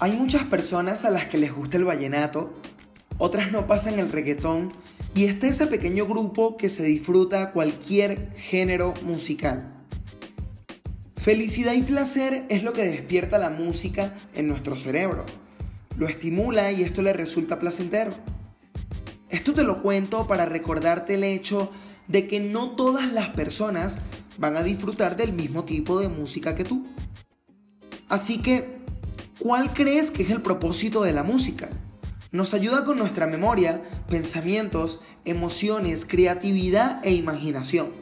Hay muchas personas a las que les gusta el vallenato, otras no pasan el reggaetón y está ese pequeño grupo que se disfruta cualquier género musical. Felicidad y placer es lo que despierta la música en nuestro cerebro. Lo estimula y esto le resulta placentero. Esto te lo cuento para recordarte el hecho de que no todas las personas van a disfrutar del mismo tipo de música que tú. Así que ¿Cuál crees que es el propósito de la música? Nos ayuda con nuestra memoria, pensamientos, emociones, creatividad e imaginación.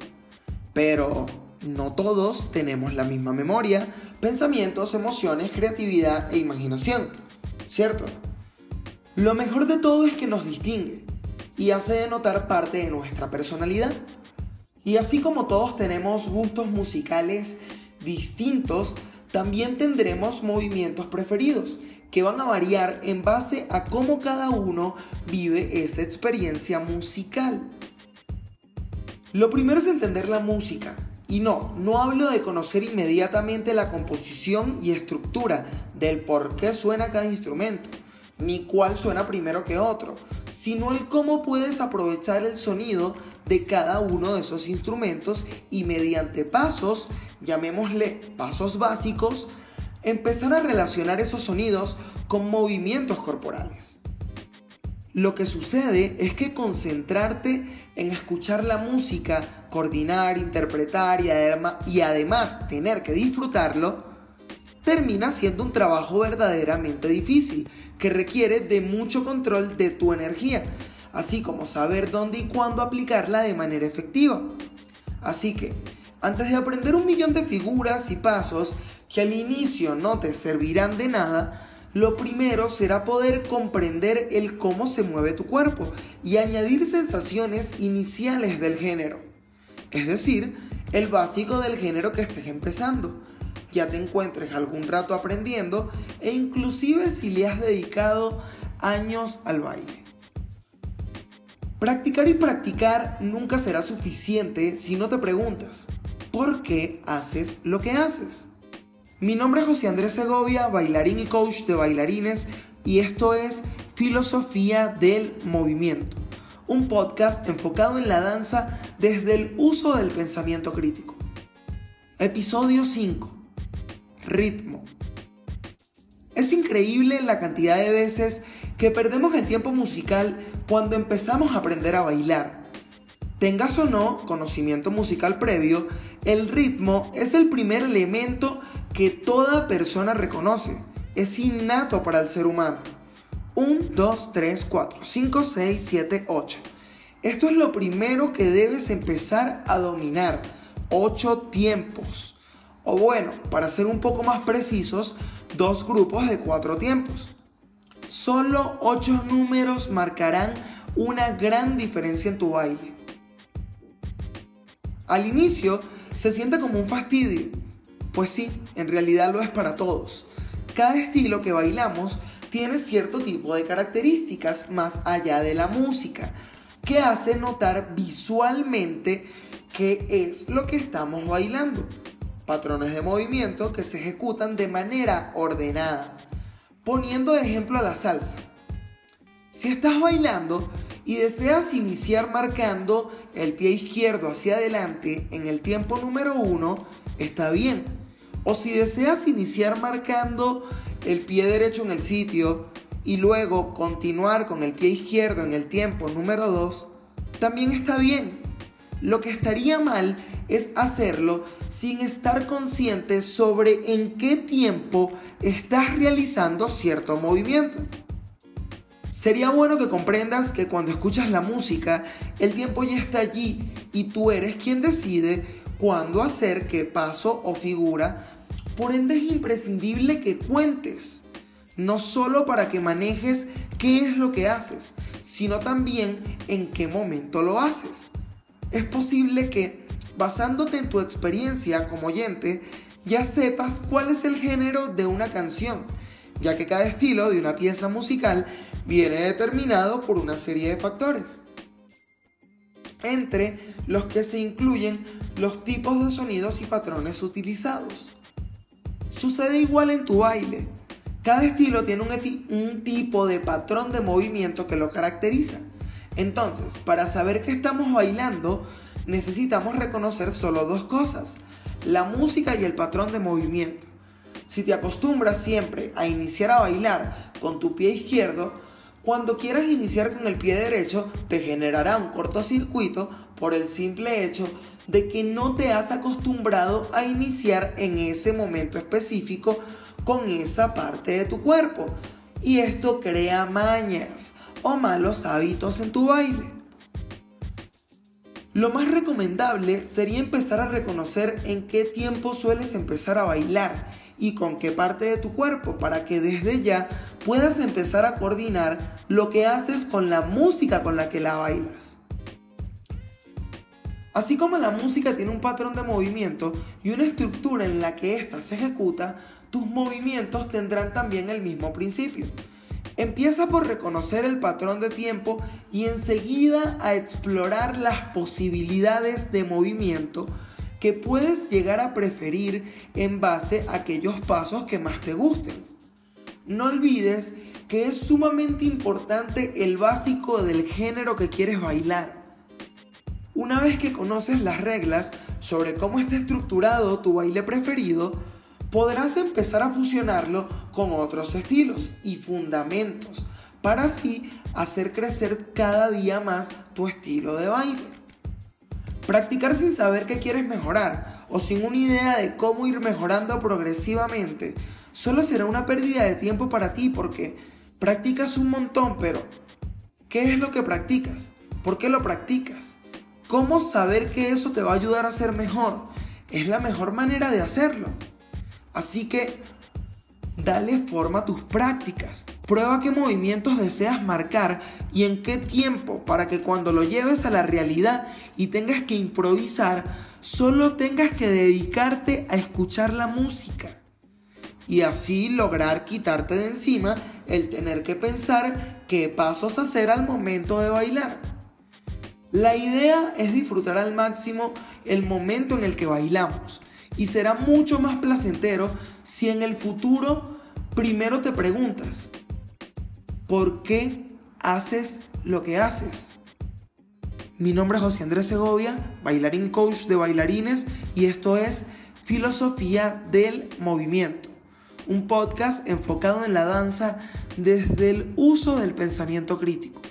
Pero no todos tenemos la misma memoria, pensamientos, emociones, creatividad e imaginación, ¿cierto? Lo mejor de todo es que nos distingue y hace de notar parte de nuestra personalidad. Y así como todos tenemos gustos musicales distintos, también tendremos movimientos preferidos que van a variar en base a cómo cada uno vive esa experiencia musical. Lo primero es entender la música. Y no, no hablo de conocer inmediatamente la composición y estructura del por qué suena cada instrumento, ni cuál suena primero que otro, sino el cómo puedes aprovechar el sonido de cada uno de esos instrumentos y mediante pasos, llamémosle pasos básicos, empezar a relacionar esos sonidos con movimientos corporales. Lo que sucede es que concentrarte en escuchar la música, coordinar, interpretar y, además tener que disfrutarlo, termina siendo un trabajo verdaderamente difícil que requiere de mucho control de tu energía, así como saber dónde y cuándo aplicarla de manera efectiva. Así que, antes de aprender un millón de figuras y pasos que al inicio no te servirán de nada, lo primero será poder comprender el cómo se mueve tu cuerpo y añadir sensaciones iniciales del género. Es decir, el básico del género que estés empezando. Ya te encuentres algún rato aprendiendo e inclusive si le has dedicado años al baile. Practicar y practicar nunca será suficiente si no te preguntas, ¿por qué haces lo que haces? Mi nombre es José Andrés Segovia, bailarín y coach de bailarines, y esto es Filosofía del Movimiento, un podcast enfocado en la danza desde el uso del pensamiento crítico. Episodio 5. Ritmo. Es increíble la cantidad de veces que perdemos el tiempo musical cuando empezamos a aprender a bailar. Tengas o no conocimiento musical previo, el ritmo es el primer elemento que toda persona reconoce. Es innato para el ser humano. 1, 2, 3, 4, 5, 6, 7, 8. Esto es lo primero que debes empezar a dominar. 8 tiempos. O bueno, para ser un poco más precisos, dos grupos de 4 tiempos. Solo 8 números marcarán una gran diferencia en tu baile. Al inicio se siente como un fastidio. Pues sí, en realidad lo es para todos. Cada estilo que bailamos tiene cierto tipo de características más allá de la música, que hace notar visualmente qué es lo que estamos bailando. Patrones de movimiento que se ejecutan de manera ordenada. Poniendo de ejemplo la salsa. Si estás bailando y deseas iniciar marcando el pie izquierdo hacia adelante en el tiempo número uno, está bien. O si deseas iniciar marcando el pie derecho en el sitio y luego continuar con el pie izquierdo en el tiempo número 2, también está bien. Lo que estaría mal es hacerlo sin estar consciente sobre en qué tiempo estás realizando cierto movimiento. Sería bueno que comprendas que cuando escuchas la música, el tiempo ya está allí y tú eres quien decide cuándo hacer qué paso o figura. Por ende es imprescindible que cuentes, no solo para que manejes qué es lo que haces, sino también en qué momento lo haces. Es posible que, basándote en tu experiencia como oyente, ya sepas cuál es el género de una canción, ya que cada estilo de una pieza musical viene determinado por una serie de factores, entre los que se incluyen los tipos de sonidos y patrones utilizados. Sucede igual en tu baile. Cada estilo tiene un, tipo de patrón de movimiento que lo caracteriza. Entonces, para saber que estamos bailando, necesitamos reconocer solo dos cosas, la música y el patrón de movimiento. Si te acostumbras siempre a iniciar a bailar con tu pie izquierdo, cuando quieras iniciar con el pie derecho te generará un cortocircuito por el simple hecho de que no te has acostumbrado a iniciar en ese momento específico con esa parte de tu cuerpo. Y esto crea mañas o malos hábitos en tu baile. Lo más recomendable sería empezar a reconocer en qué tiempo sueles empezar a bailar y con qué parte de tu cuerpo para que desde ya puedas empezar a coordinar lo que haces con la música con la que la bailas. Así como la música tiene un patrón de movimiento y una estructura en la que ésta se ejecuta, tus movimientos tendrán también el mismo principio. Empieza por reconocer el patrón de tiempo y enseguida a explorar las posibilidades de movimiento que puedes llegar a preferir en base a aquellos pasos que más te gusten. No olvides que es sumamente importante el básico del género que quieres bailar. Una vez que conoces las reglas sobre cómo está estructurado tu baile preferido, podrás empezar a fusionarlo con otros estilos y fundamentos para así hacer crecer cada día más tu estilo de baile. Practicar sin saber qué quieres mejorar o sin una idea de cómo ir mejorando progresivamente solo será una pérdida de tiempo para ti porque practicas un montón, pero ¿qué es lo que practicas? ¿Por qué lo practicas? ¿Cómo saber que eso te va a ayudar a ser mejor? Es la mejor manera de hacerlo. Así que dale forma a tus prácticas. Prueba qué movimientos deseas marcar y en qué tiempo para que cuando lo lleves a la realidad y tengas que improvisar, solo tengas que dedicarte a escuchar la música. Y así lograr quitarte de encima el tener que pensar qué pasos hacer al momento de bailar. La idea es disfrutar al máximo el momento en el que bailamos y será mucho más placentero si en el futuro primero te preguntas, ¿por qué haces lo que haces? Mi nombre es José Andrés Segovia, bailarín coach de bailarines y esto es Filosofía del Movimiento, un podcast enfocado en la danza desde el uso del pensamiento crítico.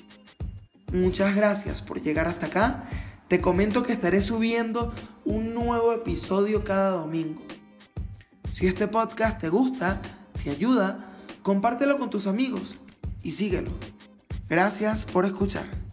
Muchas gracias por llegar hasta acá. Te comento que estaré subiendo un nuevo episodio cada domingo. Si este podcast te gusta, te ayuda, compártelo con tus amigos y síguelo. Gracias por escuchar.